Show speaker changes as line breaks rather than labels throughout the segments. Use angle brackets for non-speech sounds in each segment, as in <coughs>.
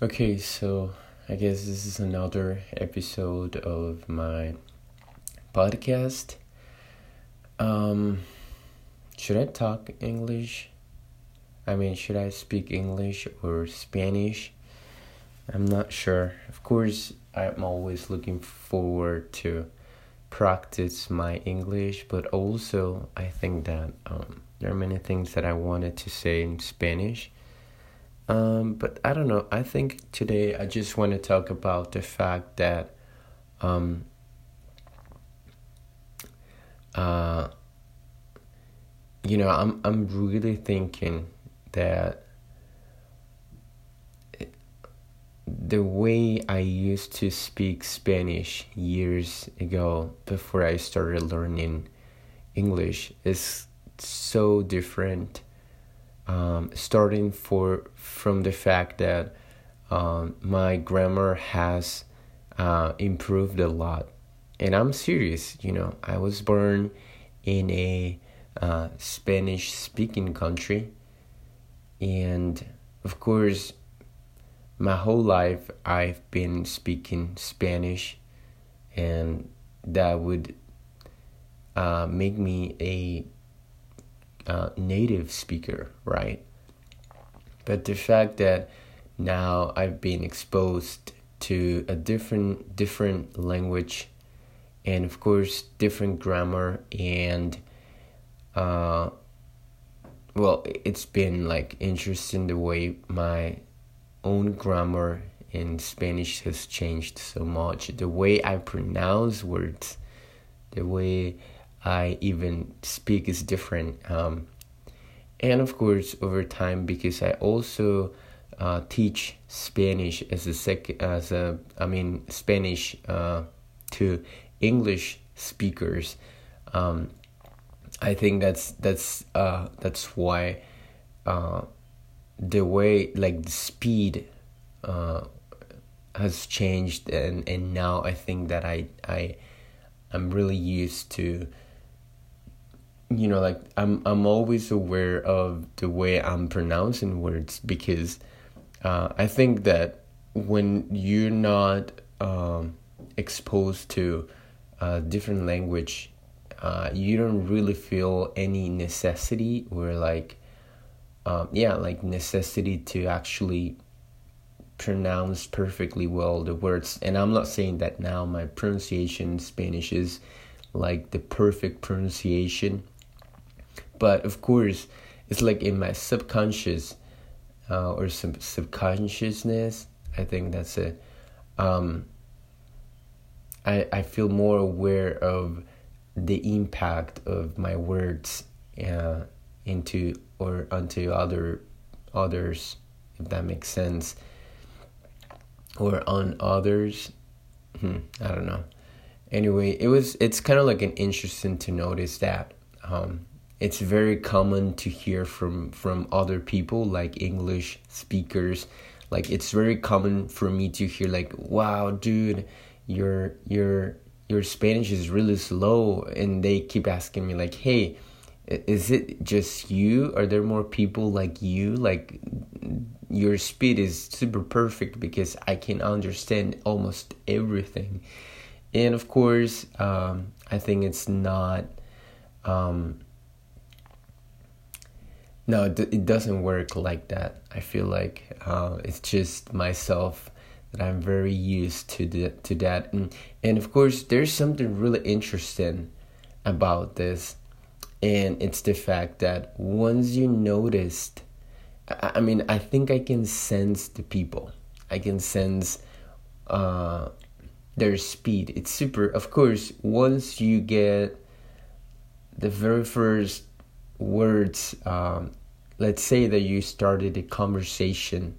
Okay, so I guess this is another episode of my podcast. Um, should I talk English? I mean, should I speak English or Spanish? I'm not sure. Of course, I'm always looking forward to practice my English, but also I think that um, there are many things that I wanted to say in Spanish um, but I don't know. I think today I just want to talk about the fact that um, uh, you know, I'm I'm really thinking that the way I used to speak Spanish years ago before I started learning English is so different um, starting for from the fact that um, my grammar has uh, improved a lot, and I'm serious. You know, I was born in a uh, Spanish-speaking country, and of course, my whole life I've been speaking Spanish, and that would uh, make me a uh, native speaker, right? But the fact that now I've been exposed to a different different language, and of course different grammar and uh, well, it's been like interesting the way my own grammar in Spanish has changed so much. The way I pronounce words, the way I even speak is different. Um, and of course, over time, because I also uh, teach Spanish as a sec as a I mean Spanish uh, to English speakers. Um, I think that's that's uh, that's why uh, the way like the speed uh, has changed and and now I think that I I I'm really used to you know like i'm i'm always aware of the way i'm pronouncing words because uh, i think that when you're not um, exposed to a different language uh, you don't really feel any necessity or like um, yeah like necessity to actually pronounce perfectly well the words. And i'm not saying that now my pronunciation spanish is like the perfect pronunciation but of course it's like in my subconscious uh, or sub- subconsciousness i think that's it. Um, I, I feel more aware of the impact of my words uh, into or onto other others if that makes sense. Or on others. Hmm, i don't know. Anyway it was it's kind of like an interesting to notice that um, it's very common to hear from from other people like english speakers. Like it's very common for me to hear like wow dude your your your spanish is really slow. And they keep asking me like hey is it just you? Are there more people like you? Like your speed is super perfect because i can understand almost everything. And of course um, i think it's not um, no it doesn't work like that. I feel like uh, it's just myself that i'm very used to the, to that. And and of course there's something really interesting about this and it's the fact that once you noticed i, I mean i think i can sense the people. I can sense uh, their speed. It's super of course once you get the very first words um, let's say that you started a conversation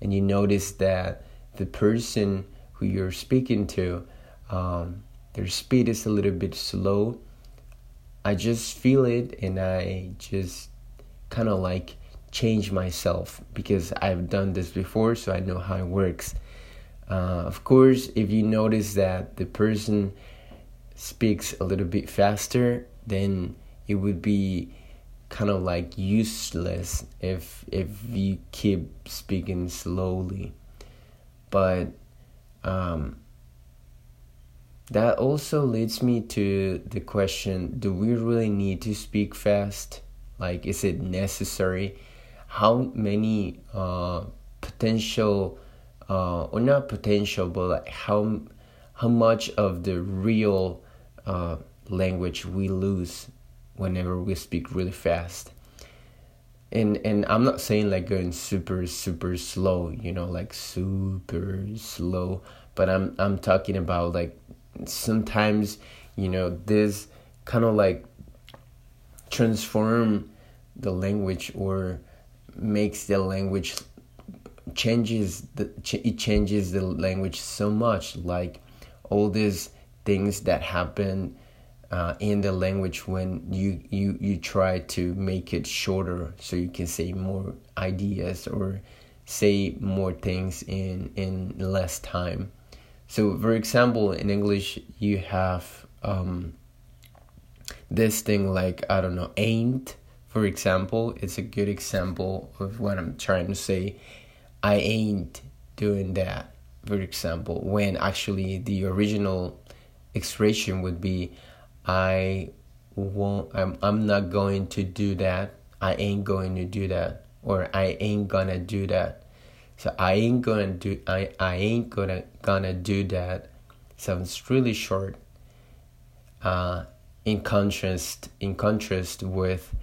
and you notice that the person who you're speaking to um, their speed is a little bit slow. I just feel it and i just kind of like change myself because i've done this before so i know how it works. Uh, of course if you notice that the person speaks a little bit faster then it would be kind of like useless if if you keep speaking slowly. But um, that also leads me to the question do we really need to speak fast? Like is it necessary? How many uh, potential uh, or not potential but like how how much of the real uh, language we lose whenever we speak really fast. And and I'm not saying like going super super slow, you know, like super slow, but I'm I'm talking about like sometimes, you know, this kind of like transform the language or makes the language changes the it changes the language so much like all these things that happen uh, in the language when you, you you try to make it shorter so you can say more ideas or say more things in in less time. So for example in english you have um, this thing like i don't know ain't for example. It's a good example of what i'm trying to say. I ain't doing that for example when actually the original expression would be I won't I'm I'm not going to do that. I ain't going to do that or I ain't gonna do that. So I ain't gonna do I, I ain't gonna gonna do that sounds really short. Uh, in contrast in contrast with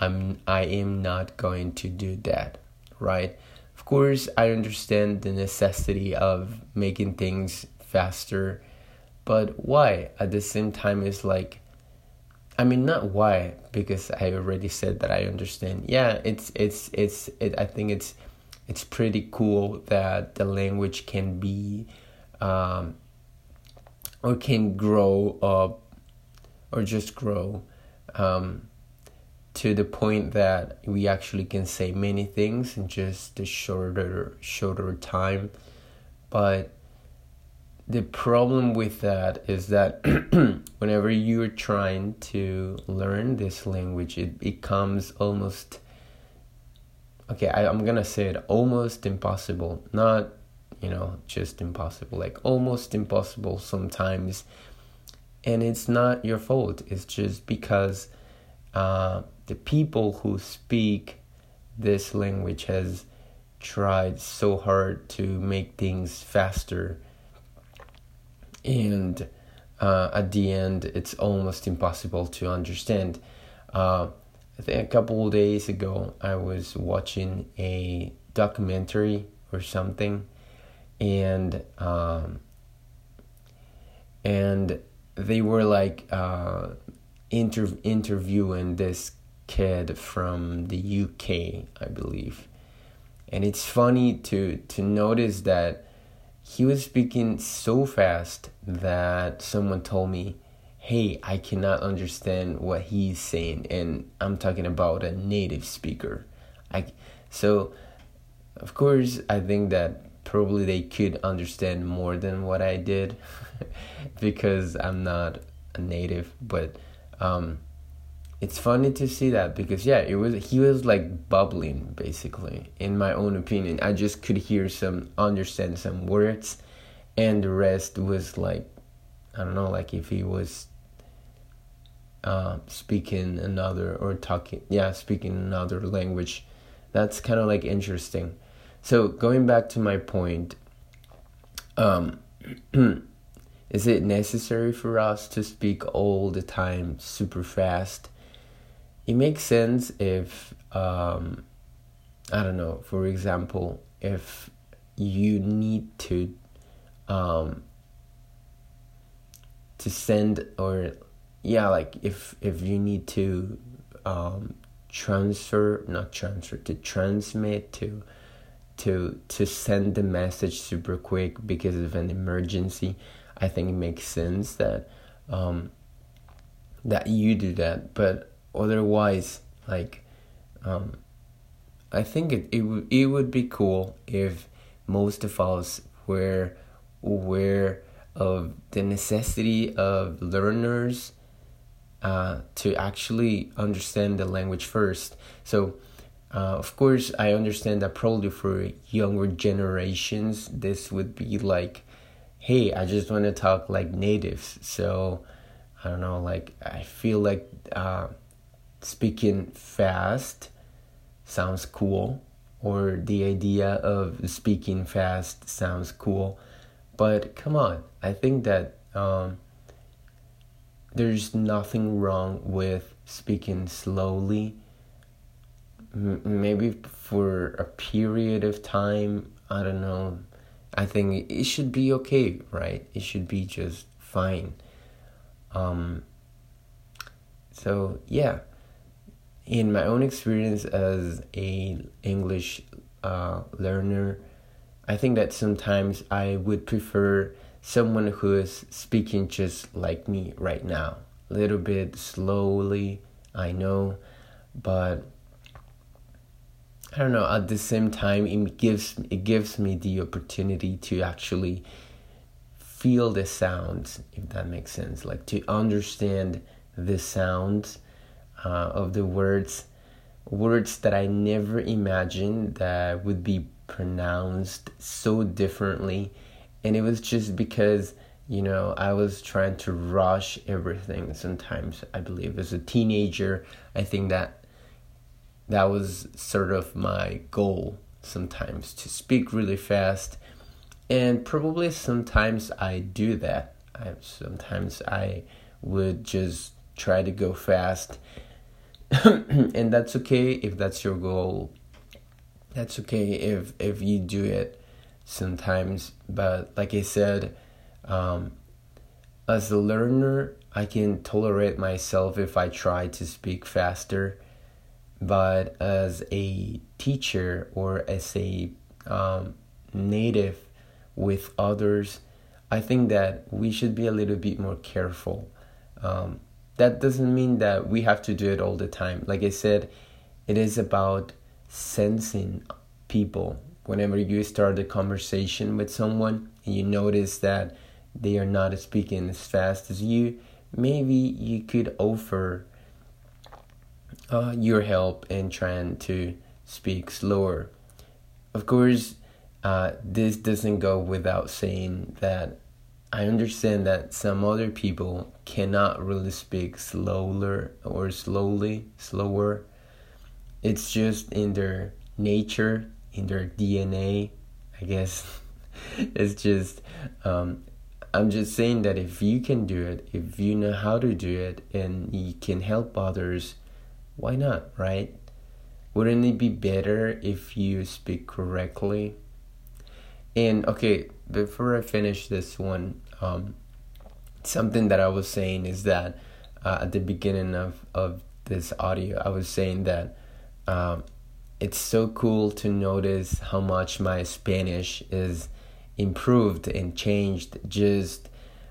I'm I am not going to do that, right? Of course, I understand the necessity of making things faster but why at the same time is like i mean not why because i already said that i understand. Yeah it's it's it's it, i think it's it's pretty cool that the language can be um, or can grow up or just grow um, to the point that we actually can say many things in just a shorter shorter time. But the problem with that is that <clears throat> whenever you're trying to learn this language, it becomes almost okay. I, I'm gonna say it almost impossible, not you know just impossible, like almost impossible sometimes. And it's not your fault. It's just because uh, the people who speak this language has tried so hard to make things faster and uh, at the end it's almost impossible to understand uh, i think a couple of days ago i was watching a documentary or something and um, and they were like uh, inter- interviewing this kid from the UK, I believe. And it's funny to to notice that he was speaking so fast that someone told me, Hey, I cannot understand what he's saying. And I'm talking about a native speaker. I, so, of course, I think that probably they could understand more than what I did <laughs> because I'm not a native. But um, it's funny to see that because yeah it was he was like bubbling basically in my own opinion. I just could hear some understand some words and the rest was like i don't know like if he was uh, speaking another or talking yeah speaking another language. That's kind of like interesting. So going back to my point um <clears throat> is it necessary for us to speak all the time super fast it makes sense if um, I don't know, for example, if you need to um, to send or yeah, like if if you need to um, transfer, not transfer, to transmit to to to send the message super quick because of an emergency, I think it makes sense that um, that you do that, but otherwise like um, I think it it would it would be cool if most of us were aware of the necessity of learners uh, to actually understand the language first. So uh, of course, I understand that probably for younger generations, this would be like, hey, I just want to talk like natives. So, I don't know, like, I feel like uh, speaking fast sounds cool, or the idea of speaking fast sounds cool. But come on, I think that um, there's nothing wrong with speaking slowly. Maybe for a period of time i don't know. I think it should be okay right? It should be just fine. Um so yeah in my own experience as a english uh, learner i think that sometimes i would prefer someone who is speaking just like me right now a little bit slowly i know but I don't know. At the same time, it gives it gives me the opportunity to actually feel the sounds, if that makes sense. Like to understand the sounds uh, of the words, words that I never imagined that would be pronounced so differently, and it was just because you know I was trying to rush everything. Sometimes I believe. As a teenager, I think that that was sort of my goal sometimes to speak really fast. And probably sometimes i do that. I, sometimes i would just try to go fast <coughs> and that's okay if that's your goal that's okay if if you do it sometimes but like i said um, as a learner i can tolerate myself if i try to speak faster but as a teacher or as a um, native with others, I think that we should be a little bit more careful. Um, that doesn't mean that we have to do it all the time. Like I said, it is about sensing people. Whenever you start a conversation with someone and you notice that they are not speaking as fast as you, maybe you could offer uh, your help in trying to speak slower. Of course, uh, this doesn't go without saying that I understand that some other people cannot really speak slower or slowly, slower. It's just in their nature, in their DNA, I guess. <laughs> it's just, um, I'm just saying that if you can do it, if you know how to do it, and you can help others why not, right? Wouldn't it be better if you speak correctly? And okay, before I finish this one, um, something that I was saying is that uh, at the beginning of, of this audio, I was saying that um, it's so cool to notice how much my Spanish is improved and changed just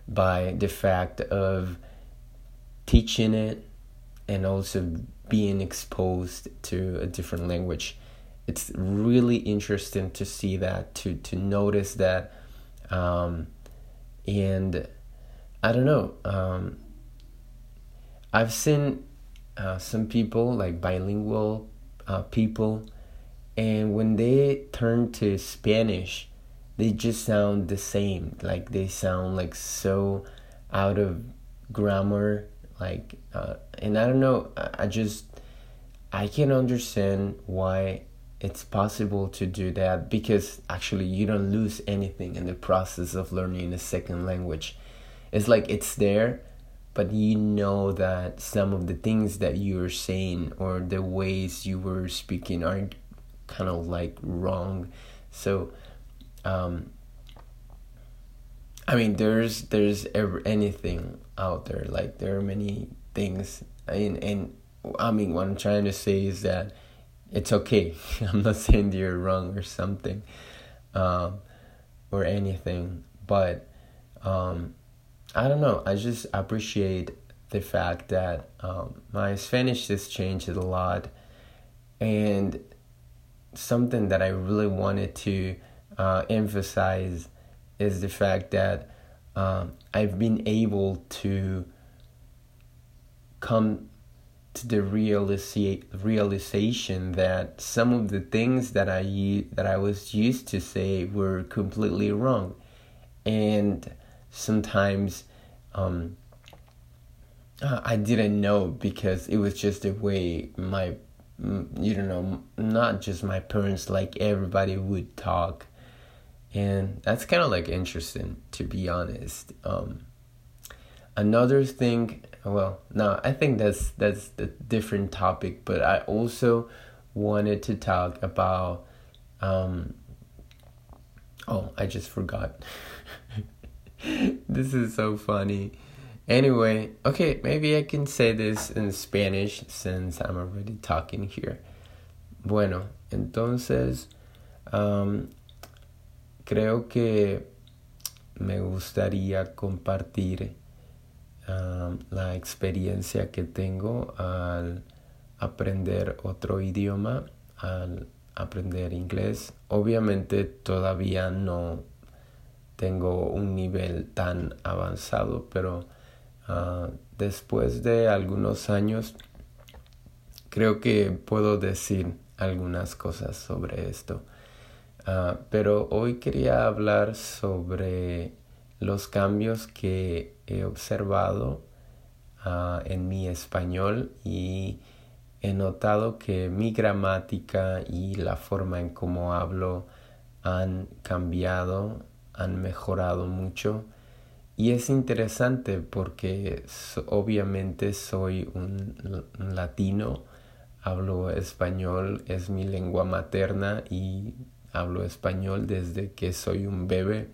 by the fact of teaching it and also being exposed to a different language. It's really interesting to see that to to notice that um, and i don't know um, i've seen uh, some people like bilingual uh, people and when they turn to spanish they just sound the same. Like they sound like so out of grammar like uh, and i don't know i just i can't understand why it's possible to do that because actually you don't lose anything in the process of learning a second language. It's like it's there but you know that some of the things that you're saying or the ways you were speaking are kind of like wrong. So um, I mean, there's there's ever anything out there. Like there are many things, and and I mean, what I'm trying to say is that it's okay. <laughs> I'm not saying you're wrong or something, um, or anything, but um, I don't know. I just appreciate the fact that um, my Spanish has changed a lot, and something that I really wanted to uh, emphasize is the fact that um, I've been able to come to the realisa- realization that some of the things that I that I was used to say were completely wrong, and sometimes um, I didn't know because it was just the way my you don't know not just my parents like everybody would talk. And that's kind of like interesting to be honest. Um, another thing well no i think that's that's the different topic but i also wanted to talk about um, oh i just forgot. <laughs> This is so funny. Anyway okay maybe i can say this in spanish since i'm already talking here. Bueno entonces um, creo que me gustaría compartir la experiencia que tengo al aprender otro idioma, al aprender inglés. Obviamente todavía no tengo un nivel tan avanzado, pero uh, después de algunos años creo que puedo decir algunas cosas sobre esto. Uh, pero hoy quería hablar sobre los cambios que he observado uh, en mi español y he notado que mi gramática y la forma en cómo hablo han cambiado, han mejorado mucho. Y es interesante porque obviamente soy un, un latino, hablo español, es mi lengua materna y hablo español desde que soy un bebé.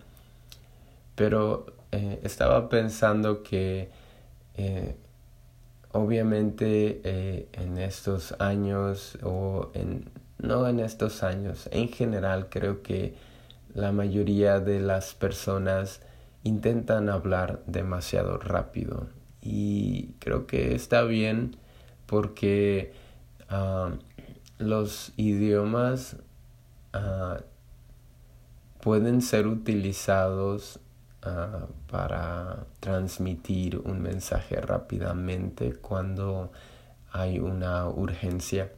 Pero eh, estaba pensando que eh, obviamente eh, en estos años o en no en estos años en general creo que la mayoría de las personas intentan hablar demasiado rápido. Y creo que está bien porque ah, los idiomas ah, pueden ser utilizados Ah, para transmitir un mensaje rápidamente cuando hay una urgencia.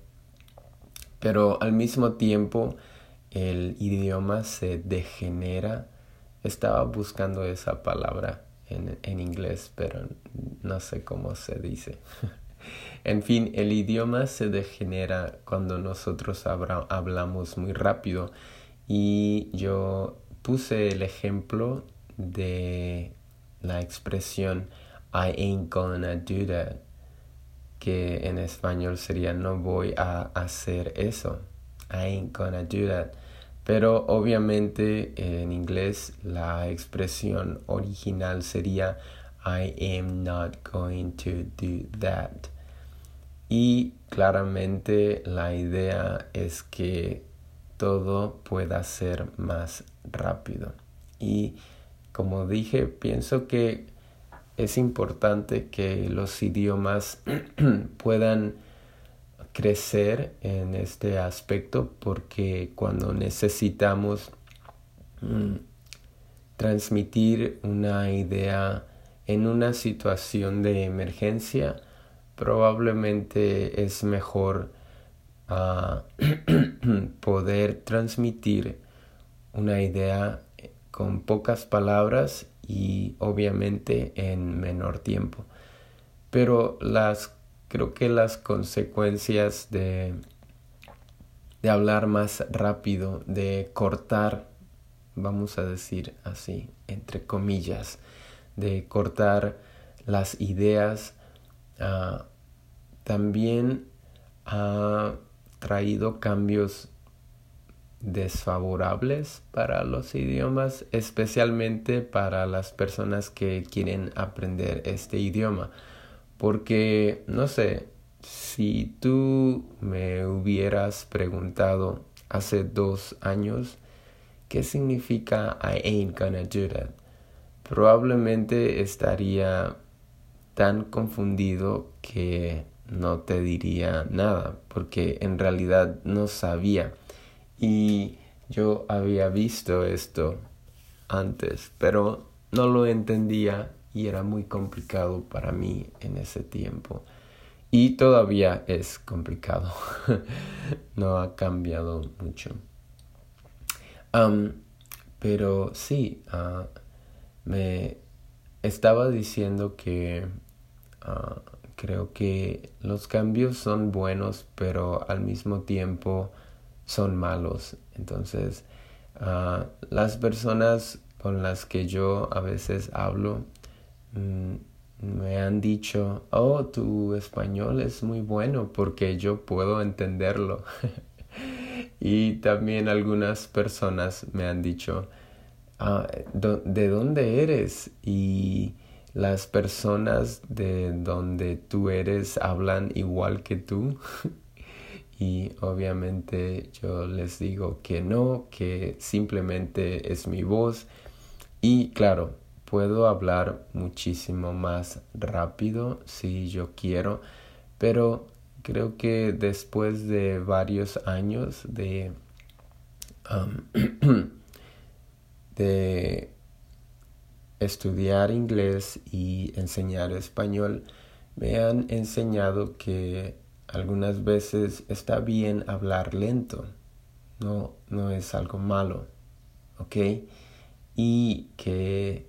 Pero al mismo tiempo el idioma se degenera. Estaba buscando esa palabra en, en inglés, pero no sé cómo se dice. <laughs> en fin, el idioma se degenera cuando nosotros hablamos muy rápido. Y yo puse el ejemplo de la expresión I ain't gonna do that, que en español sería no voy a hacer eso. I ain't gonna do that. Pero obviamente en inglés la expresión original sería I am not going to do that. Y claramente la idea es que todo pueda ser más rápido. Y como dije, pienso que es importante que los idiomas <clears throat> puedan crecer en este aspecto porque cuando necesitamos mm, transmitir una idea en una situación de emergencia, probablemente es mejor ah, <clears throat> poder transmitir una idea con pocas palabras y obviamente en menor tiempo. Pero las creo que las consecuencias de de hablar más rápido, de cortar, vamos a decir así, entre comillas, de cortar las ideas, ah, también ha traído cambios desfavorables para los idiomas, especialmente para las personas que quieren aprender este idioma. Porque, no sé, si tú me hubieras preguntado hace dos años qué significa I ain't gonna do that, probablemente estaría tan confundido que no te diría nada, porque en realidad no sabía y yo había visto esto antes, pero no lo entendía y era muy complicado para mí en ese tiempo. y todavía es complicado. <laughs> no ha cambiado mucho. pero sí, ah, me estaba diciendo que ah, creo que los cambios son buenos, pero al mismo tiempo son malos. Entonces, ah, las personas con las que yo a veces hablo mm, me han dicho, oh, tu español es muy bueno porque yo puedo entenderlo. <laughs> y también algunas personas me han dicho, ah, ¿de dónde eres? Y las personas de donde tú eres hablan igual que tú. <laughs> y obviamente yo les digo que no, que simplemente es mi voz. Y claro, puedo hablar muchísimo más rápido si yo quiero, pero creo que después de varios años de, <clears throat> de estudiar inglés y enseñar español, me han enseñado que algunas veces está bien hablar lento, no, no es algo malo, ¿ok? Y que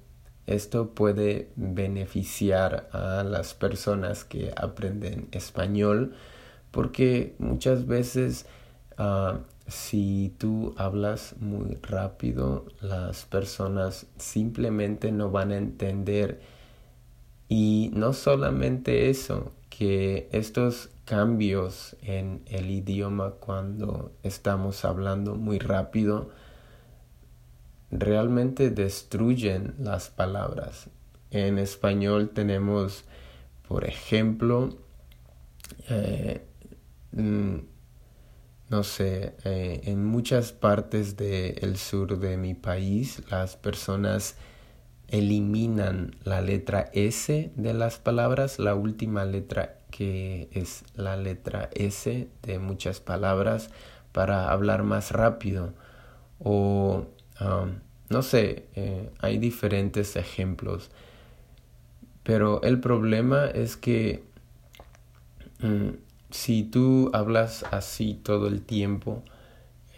esto puede beneficiar a las personas que aprenden español porque muchas veces ah, si tú hablas muy rápido, las personas simplemente no van a entender. Y no solamente eso, que estos cambios en el idioma cuando estamos hablando muy rápido realmente destruyen las palabras. En español tenemos, por ejemplo, eh, mm, no sé, eh, en muchas partes del sur de mi país las personas eliminan la letra S de las palabras, la última letra que es la letra S de muchas palabras para hablar más rápido. O no sé, eh, hay diferentes ejemplos. Pero el problema es que mm, si tú hablas así todo el tiempo,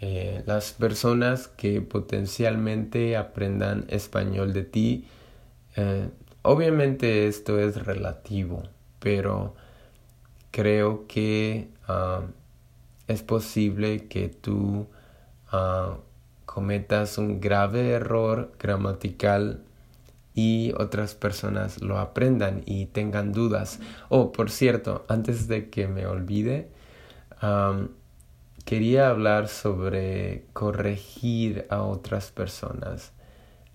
eh, las personas que potencialmente aprendan español de ti, eh, obviamente esto es relativo, pero creo que ah, es posible que tú ah, cometas un grave error gramatical y otras personas lo aprendan y tengan dudas. Oh, por cierto, antes de que me olvide, quería hablar sobre corregir a otras personas,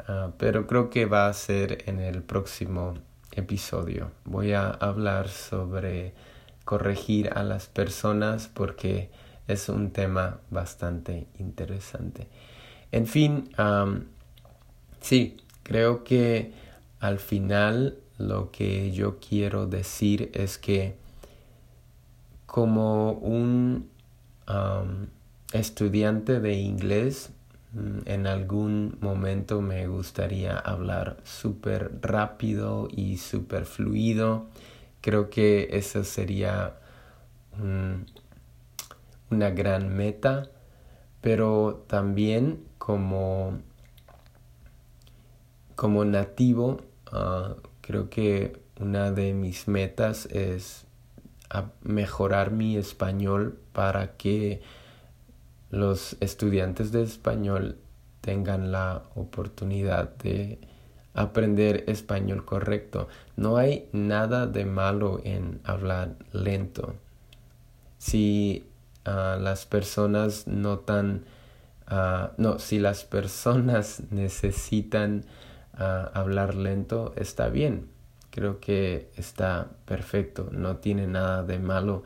ah, pero creo que va a ser en el próximo episodio. Voy a hablar sobre corregir a las personas porque es un tema bastante interesante. En fin, sí, Creo que al final lo que yo quiero decir es que como un estudiante de inglés, mm, en algún momento me gustaría hablar súper rápido y súper fluido. Creo que esa sería una gran meta, pero también como como nativo, ah, creo que una de mis metas es mejorar mi español para que los estudiantes de español tengan la oportunidad de aprender español correcto. No hay nada de malo en hablar lento. Si ah, las personas notan, uh, no, si las personas <laughs> necesitan hablar lento está bien. Creo que está perfecto, no tiene nada de malo.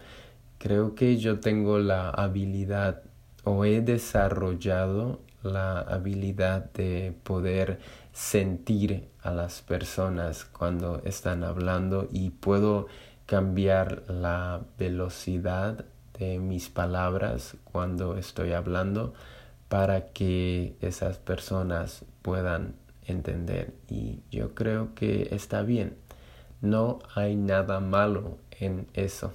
Creo que yo tengo la habilidad o he desarrollado la habilidad de poder sentir a las personas cuando están hablando y puedo cambiar la velocidad de mis palabras cuando estoy hablando para que esas personas puedan entender y yo creo que está bien. No hay nada malo en eso.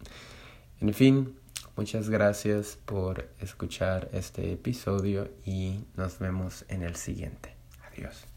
<laughs> en fin, muchas gracias por escuchar este episodio y nos vemos en el siguiente. Adiós.